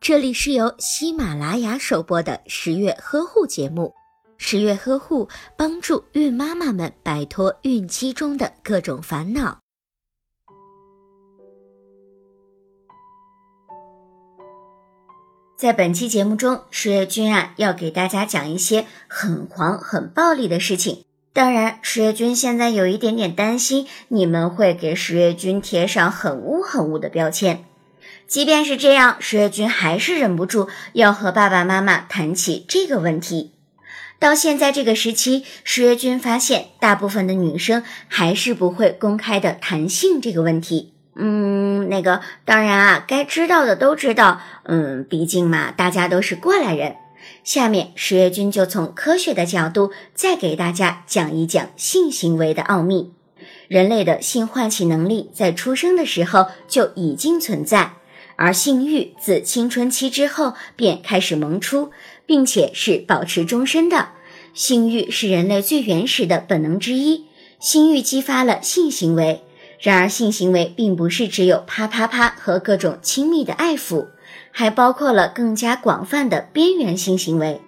这里是由喜马拉雅首播的十月呵护节目。十月呵护帮助孕妈妈们摆脱孕期中的各种烦恼。在本期节目中，十月君啊要给大家讲一些很黄、很暴力的事情。当然，十月君现在有一点点担心，你们会给十月君贴上很污、很污的标签。即便是这样，十月君还是忍不住要和爸爸妈妈谈起这个问题。到现在这个时期，十月君发现，大部分的女生还是不会公开的谈性这个问题。嗯，那个当然啊，该知道的都知道。嗯，毕竟嘛，大家都是过来人。下面，十月君就从科学的角度再给大家讲一讲性行为的奥秘。人类的性唤起能力在出生的时候就已经存在。而性欲自青春期之后便开始萌出，并且是保持终身的。性欲是人类最原始的本能之一，性欲激发了性行为。然而，性行为并不是只有啪啪啪和各种亲密的爱抚，还包括了更加广泛的边缘性行为。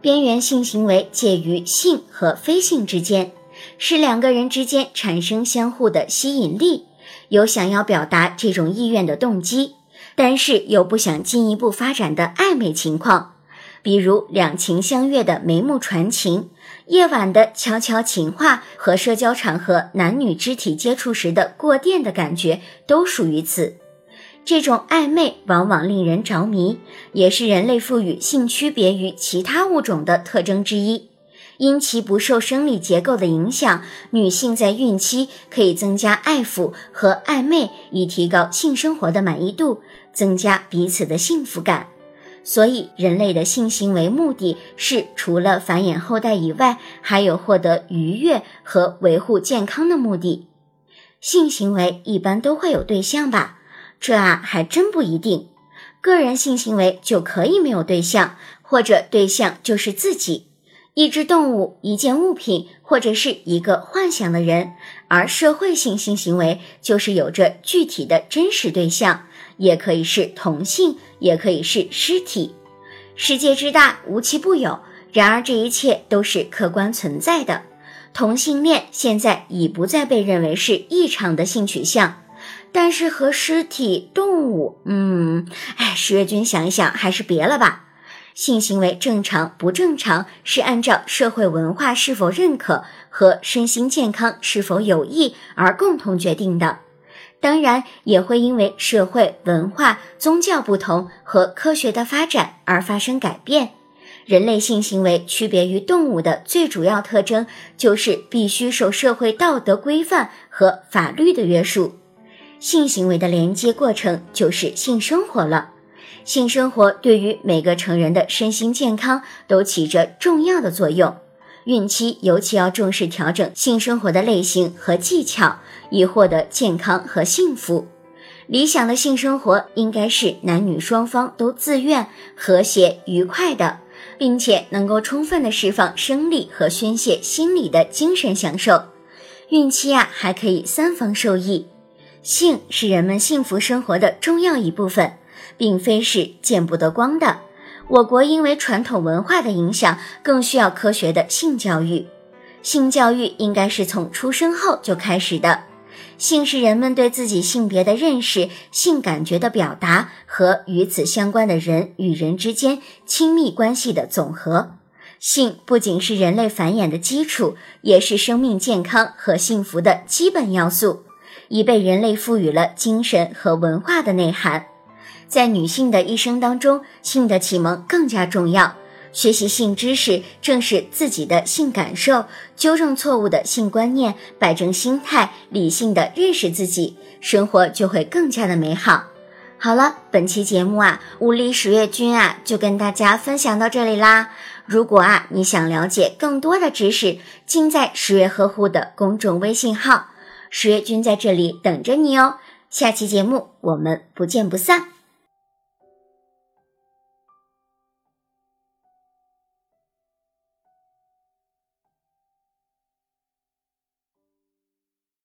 边缘性行为介于性和非性之间，是两个人之间产生相互的吸引力，有想要表达这种意愿的动机。但是又不想进一步发展的暧昧情况，比如两情相悦的眉目传情、夜晚的悄悄情话和社交场合男女肢体接触时的过电的感觉，都属于此。这种暧昧往往令人着迷，也是人类赋予性区别于其他物种的特征之一。因其不受生理结构的影响，女性在孕期可以增加爱抚和暧昧，以提高性生活的满意度。增加彼此的幸福感，所以人类的性行为目的是除了繁衍后代以外，还有获得愉悦和维护健康的目的。性行为一般都会有对象吧？这啊还真不一定。个人性行为就可以没有对象，或者对象就是自己。一只动物、一件物品，或者是一个幻想的人，而社会性性行为就是有着具体的真实对象，也可以是同性，也可以是尸体。世界之大，无奇不有。然而，这一切都是客观存在的。同性恋现在已不再被认为是异常的性取向，但是和尸体、动物，嗯，哎，十月君想一想，还是别了吧。性行为正常不正常，是按照社会文化是否认可和身心健康是否有益而共同决定的。当然，也会因为社会文化、宗教不同和科学的发展而发生改变。人类性行为区别于动物的最主要特征，就是必须受社会道德规范和法律的约束。性行为的连接过程就是性生活了。性生活对于每个成人的身心健康都起着重要的作用。孕期尤其要重视调整性生活的类型和技巧，以获得健康和幸福。理想的性生活应该是男女双方都自愿、和谐、愉快的，并且能够充分的释放生理和宣泄心理的精神享受。孕期啊，还可以三方受益。性是人们幸福生活的重要一部分。并非是见不得光的。我国因为传统文化的影响，更需要科学的性教育。性教育应该是从出生后就开始的。性是人们对自己性别的认识、性感觉的表达和与此相关的人与人之间亲密关系的总和。性不仅是人类繁衍的基础，也是生命健康和幸福的基本要素，已被人类赋予了精神和文化的内涵。在女性的一生当中，性的启蒙更加重要。学习性知识，正是自己的性感受，纠正错误的性观念，摆正心态，理性的认识自己，生活就会更加的美好。好了，本期节目啊，物理十月君啊，就跟大家分享到这里啦。如果啊，你想了解更多的知识，尽在十月呵护的公众微信号，十月君在这里等着你哦。下期节目我们不见不散。